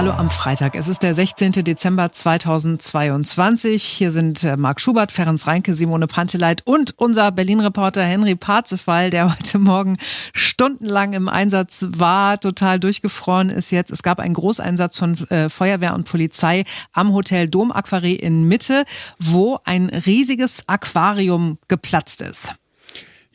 Hallo am Freitag. Es ist der 16. Dezember 2022. Hier sind äh, Marc Schubert, Ferenc Reinke, Simone Panteleit und unser Berlin-Reporter Henry Parzefall, der heute Morgen stundenlang im Einsatz war, total durchgefroren ist jetzt. Es gab einen Großeinsatz von äh, Feuerwehr und Polizei am Hotel Dom Aquarie in Mitte, wo ein riesiges Aquarium geplatzt ist.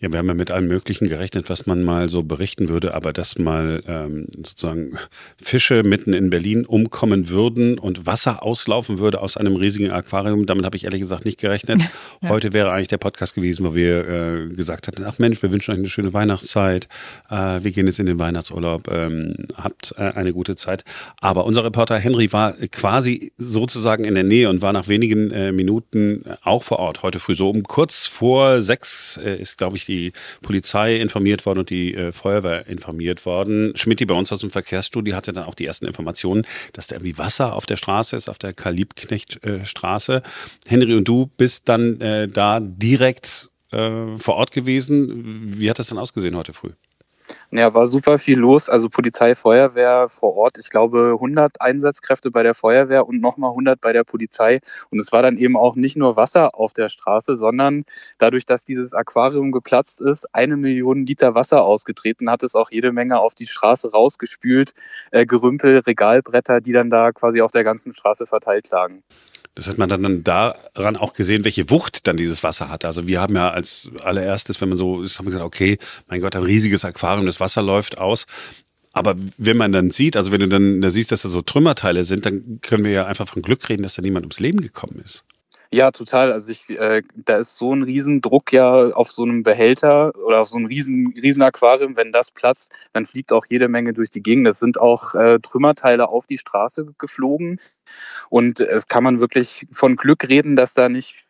Ja, wir haben ja mit allem Möglichen gerechnet, was man mal so berichten würde, aber dass mal ähm, sozusagen Fische mitten in Berlin umkommen würden und Wasser auslaufen würde aus einem riesigen Aquarium, damit habe ich ehrlich gesagt nicht gerechnet. Ja. Heute wäre eigentlich der Podcast gewesen, wo wir äh, gesagt hätten, ach Mensch, wir wünschen euch eine schöne Weihnachtszeit, äh, wir gehen jetzt in den Weihnachtsurlaub, ähm, habt äh, eine gute Zeit. Aber unser Reporter Henry war quasi sozusagen in der Nähe und war nach wenigen äh, Minuten auch vor Ort. Heute früh so um kurz vor sechs äh, ist, glaube ich, die Polizei informiert worden und die äh, Feuerwehr informiert worden. Schmidt, die bei uns aus dem Verkehrsstudio, hatte dann auch die ersten Informationen, dass da irgendwie Wasser auf der Straße ist, auf der Karl-Liebknecht-Straße. Äh, Henry und du bist dann äh, da direkt äh, vor Ort gewesen. Wie hat das dann ausgesehen heute früh? Ja, war super viel los. Also Polizei, Feuerwehr vor Ort. Ich glaube 100 Einsatzkräfte bei der Feuerwehr und nochmal 100 bei der Polizei. Und es war dann eben auch nicht nur Wasser auf der Straße, sondern dadurch, dass dieses Aquarium geplatzt ist, eine Million Liter Wasser ausgetreten, hat es auch jede Menge auf die Straße rausgespült. Äh, Gerümpel, Regalbretter, die dann da quasi auf der ganzen Straße verteilt lagen. Das hat man dann daran auch gesehen, welche Wucht dann dieses Wasser hat. Also wir haben ja als allererstes, wenn man so ist, haben wir gesagt, okay, mein Gott, ein riesiges Aquarium, das Wasser läuft aus. Aber wenn man dann sieht, also wenn du dann da siehst, dass da so Trümmerteile sind, dann können wir ja einfach von Glück reden, dass da niemand ums Leben gekommen ist. Ja, total. Also ich, äh, da ist so ein Riesendruck ja auf so einem Behälter oder auf so einem riesen, riesen Aquarium. Wenn das platzt, dann fliegt auch jede Menge durch die Gegend. Es sind auch äh, Trümmerteile auf die Straße geflogen. Und es kann man wirklich von Glück reden, dass da nicht,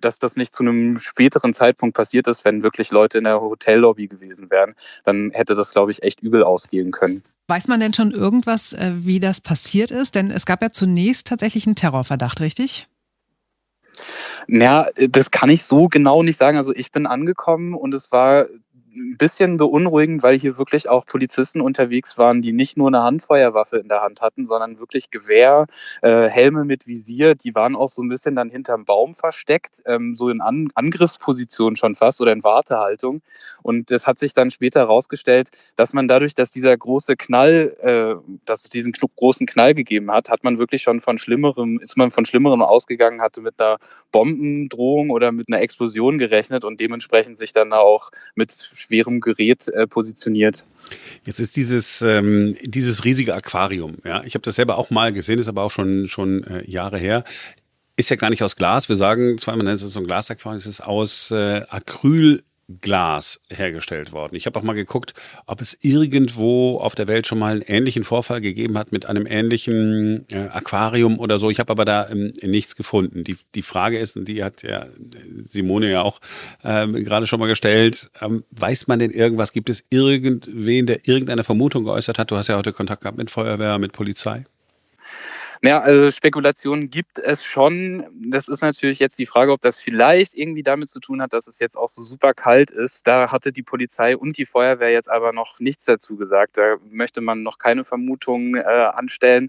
dass das nicht zu einem späteren Zeitpunkt passiert ist, wenn wirklich Leute in der Hotellobby gewesen wären. Dann hätte das, glaube ich, echt übel ausgehen können. Weiß man denn schon irgendwas, äh, wie das passiert ist? Denn es gab ja zunächst tatsächlich einen Terrorverdacht, richtig? Ja, das kann ich so genau nicht sagen. Also ich bin angekommen und es war ein bisschen beunruhigend, weil hier wirklich auch Polizisten unterwegs waren, die nicht nur eine Handfeuerwaffe in der Hand hatten, sondern wirklich Gewehr, äh, Helme mit Visier. Die waren auch so ein bisschen dann hinterm Baum versteckt, ähm, so in An Angriffsposition schon fast oder in Wartehaltung. Und das hat sich dann später herausgestellt, dass man dadurch, dass dieser große Knall, äh, dass es diesen großen Knall gegeben hat, hat man wirklich schon von Schlimmerem, ist man von Schlimmerem ausgegangen, hatte mit einer Bombendrohung oder mit einer Explosion gerechnet und dementsprechend sich dann auch mit schwerem Gerät äh, positioniert. Jetzt ist dieses, ähm, dieses riesige Aquarium, ja, ich habe das selber auch mal gesehen, ist aber auch schon, schon äh, Jahre her ist ja gar nicht aus Glas. Wir sagen zweimal, es ist so ein Glasaquarium, es ist aus äh, Acryl Glas hergestellt worden. Ich habe auch mal geguckt, ob es irgendwo auf der Welt schon mal einen ähnlichen Vorfall gegeben hat mit einem ähnlichen äh, Aquarium oder so. Ich habe aber da ähm, nichts gefunden. Die, die Frage ist, und die hat ja Simone ja auch ähm, gerade schon mal gestellt, ähm, weiß man denn irgendwas? Gibt es irgendwen, der irgendeine Vermutung geäußert hat? Du hast ja heute Kontakt gehabt mit Feuerwehr, mit Polizei. Ja, also Spekulationen gibt es schon. Das ist natürlich jetzt die Frage, ob das vielleicht irgendwie damit zu tun hat, dass es jetzt auch so super kalt ist. Da hatte die Polizei und die Feuerwehr jetzt aber noch nichts dazu gesagt. Da möchte man noch keine Vermutungen äh, anstellen.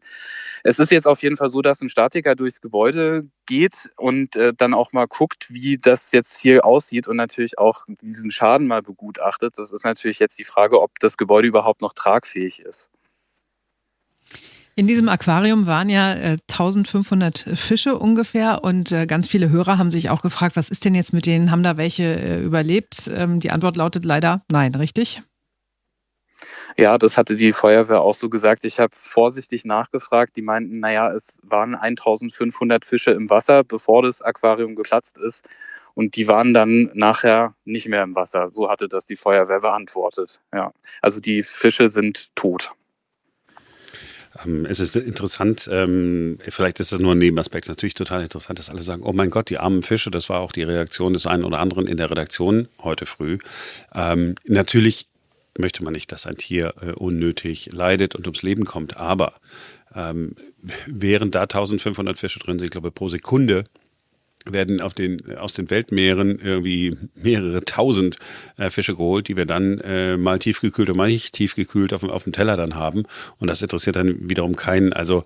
Es ist jetzt auf jeden Fall so, dass ein Statiker durchs Gebäude geht und äh, dann auch mal guckt, wie das jetzt hier aussieht und natürlich auch diesen Schaden mal begutachtet. Das ist natürlich jetzt die Frage, ob das Gebäude überhaupt noch tragfähig ist. In diesem Aquarium waren ja äh, 1500 Fische ungefähr und äh, ganz viele Hörer haben sich auch gefragt, was ist denn jetzt mit denen? Haben da welche äh, überlebt? Ähm, die Antwort lautet leider nein, richtig? Ja, das hatte die Feuerwehr auch so gesagt. Ich habe vorsichtig nachgefragt. Die meinten, naja, es waren 1500 Fische im Wasser, bevor das Aquarium geplatzt ist. Und die waren dann nachher nicht mehr im Wasser. So hatte das die Feuerwehr beantwortet. Ja, also die Fische sind tot. Ähm, es ist interessant, ähm, vielleicht ist das nur ein Nebenaspekt, natürlich total interessant, dass alle sagen, oh mein Gott, die armen Fische, das war auch die Reaktion des einen oder anderen in der Redaktion heute früh. Ähm, natürlich möchte man nicht, dass ein Tier äh, unnötig leidet und ums Leben kommt, aber während da 1500 Fische drin sind, ich glaube pro Sekunde werden auf den, aus den Weltmeeren irgendwie mehrere tausend äh, Fische geholt, die wir dann äh, mal tiefgekühlt und mal nicht tiefgekühlt auf, auf dem Teller dann haben. Und das interessiert dann wiederum keinen. Also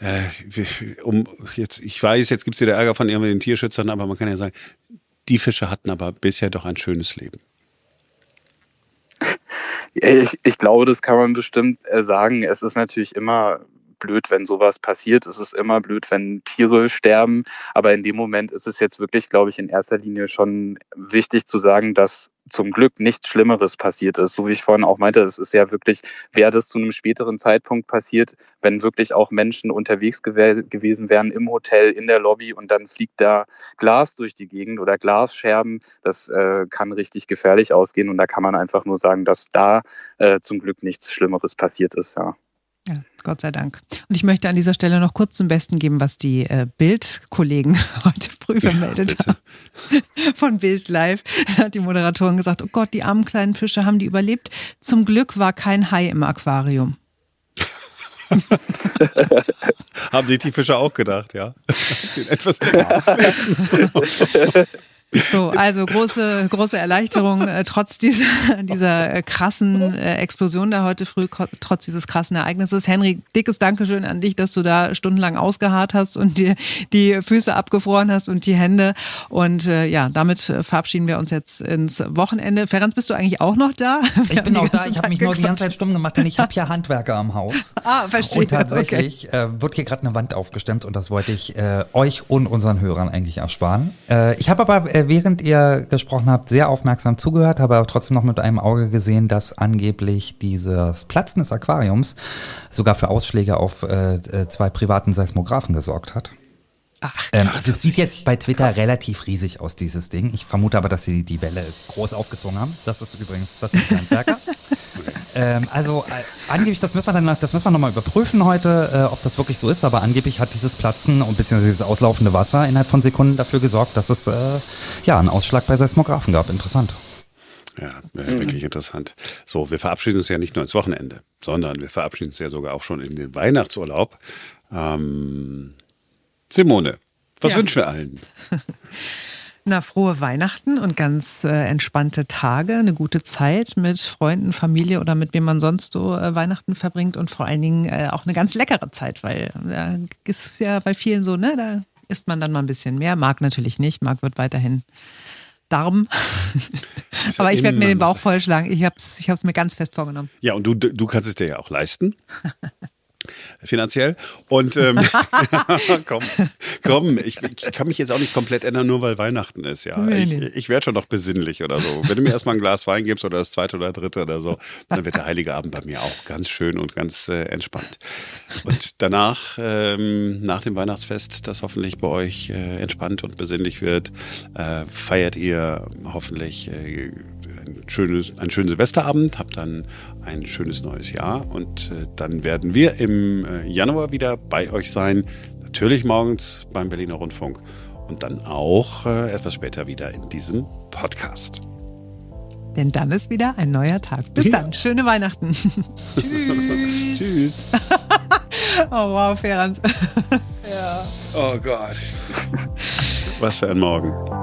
äh, um jetzt, ich weiß, jetzt gibt es wieder Ärger von irgendwelchen Tierschützern, aber man kann ja sagen, die Fische hatten aber bisher doch ein schönes Leben. Ich, ich glaube, das kann man bestimmt äh, sagen. Es ist natürlich immer blöd, wenn sowas passiert. Es ist immer blöd, wenn Tiere sterben. Aber in dem Moment ist es jetzt wirklich, glaube ich, in erster Linie schon wichtig zu sagen, dass zum Glück nichts Schlimmeres passiert ist. So wie ich vorhin auch meinte, es ist ja wirklich, wäre das zu einem späteren Zeitpunkt passiert, wenn wirklich auch Menschen unterwegs gew gewesen wären im Hotel, in der Lobby und dann fliegt da Glas durch die Gegend oder Glasscherben. Das äh, kann richtig gefährlich ausgehen und da kann man einfach nur sagen, dass da äh, zum Glück nichts Schlimmeres passiert ist, ja. Ja, Gott sei Dank. Und ich möchte an dieser Stelle noch kurz zum Besten geben, was die äh, Bild-Kollegen heute früh vermeldet ja, haben. Von Bild Live. Da hat die Moderatorin gesagt, oh Gott, die armen kleinen Fische haben die überlebt. Zum Glück war kein Hai im Aquarium. haben sich die Fische auch gedacht, ja. Etwas So, also große, große Erleichterung, äh, trotz dieser, dieser äh, krassen äh, Explosion da heute früh, trotz dieses krassen Ereignisses. Henry, dickes Dankeschön an dich, dass du da stundenlang ausgeharrt hast und dir die Füße abgefroren hast und die Hände. Und äh, ja, damit äh, verabschieden wir uns jetzt ins Wochenende. Ferenc, bist du eigentlich auch noch da? Wir ich bin auch da. Ich habe mich nur die ganze Zeit stumm gemacht, denn ich habe hier Handwerker am Haus. Ah, verstehe. Und tatsächlich okay. äh, wird hier gerade eine Wand aufgestemmt und das wollte ich äh, euch und unseren Hörern eigentlich ersparen. Äh, ich habe aber äh, während ihr gesprochen habt, sehr aufmerksam zugehört, habe aber trotzdem noch mit einem Auge gesehen, dass angeblich dieses Platzen des Aquariums sogar für Ausschläge auf äh, äh zwei privaten Seismographen gesorgt hat. Ach, ähm, also es sieht jetzt bei Twitter relativ riesig aus, dieses Ding. Ich vermute aber, dass sie die Welle groß aufgezogen haben. Das ist übrigens, das sind Handwerker. ähm, also äh, angeblich, das müssen wir dann, das müssen wir nochmal überprüfen heute, äh, ob das wirklich so ist. Aber angeblich hat dieses Platzen und beziehungsweise dieses auslaufende Wasser innerhalb von Sekunden dafür gesorgt, dass es äh, ja einen Ausschlag bei Seismographen gab. Interessant. Ja, wirklich interessant. So, wir verabschieden uns ja nicht nur ins Wochenende, sondern wir verabschieden uns ja sogar auch schon in den Weihnachtsurlaub. Ähm, Simone, was ja. wünschen wir allen? Na, frohe Weihnachten und ganz äh, entspannte Tage, eine gute Zeit mit Freunden, Familie oder mit wem man sonst so äh, Weihnachten verbringt und vor allen Dingen äh, auch eine ganz leckere Zeit, weil da ist ja bei vielen so, ne, da isst man dann mal ein bisschen mehr. Marc natürlich nicht, Marc wird weiterhin Darm. Aber ich werde mir den Bauch vollschlagen. Ich habe es ich mir ganz fest vorgenommen. Ja, und du, du kannst es dir ja auch leisten. finanziell. Und ähm, komm, komm, ich, ich, kann mich jetzt auch nicht komplett ändern, nur weil Weihnachten ist, ja. Nee, ich, ich werde schon noch besinnlich oder so. Wenn du mir erstmal ein Glas Wein gibst oder das zweite oder dritte oder so, dann wird der Heilige Abend bei mir auch ganz schön und ganz äh, entspannt. Und danach, ähm, nach dem Weihnachtsfest, das hoffentlich bei euch äh, entspannt und besinnlich wird, äh, feiert ihr hoffentlich äh, ein schönes, einen schönen Silvesterabend, habt dann ein schönes neues Jahr und äh, dann werden wir im äh, Januar wieder bei euch sein. Natürlich morgens beim Berliner Rundfunk und dann auch äh, etwas später wieder in diesem Podcast. Denn dann ist wieder ein neuer Tag. Bis ja. dann. Schöne Weihnachten. Tschüss. Tschüss. oh wow, Ferenc. ja. Oh Gott. Was für ein Morgen.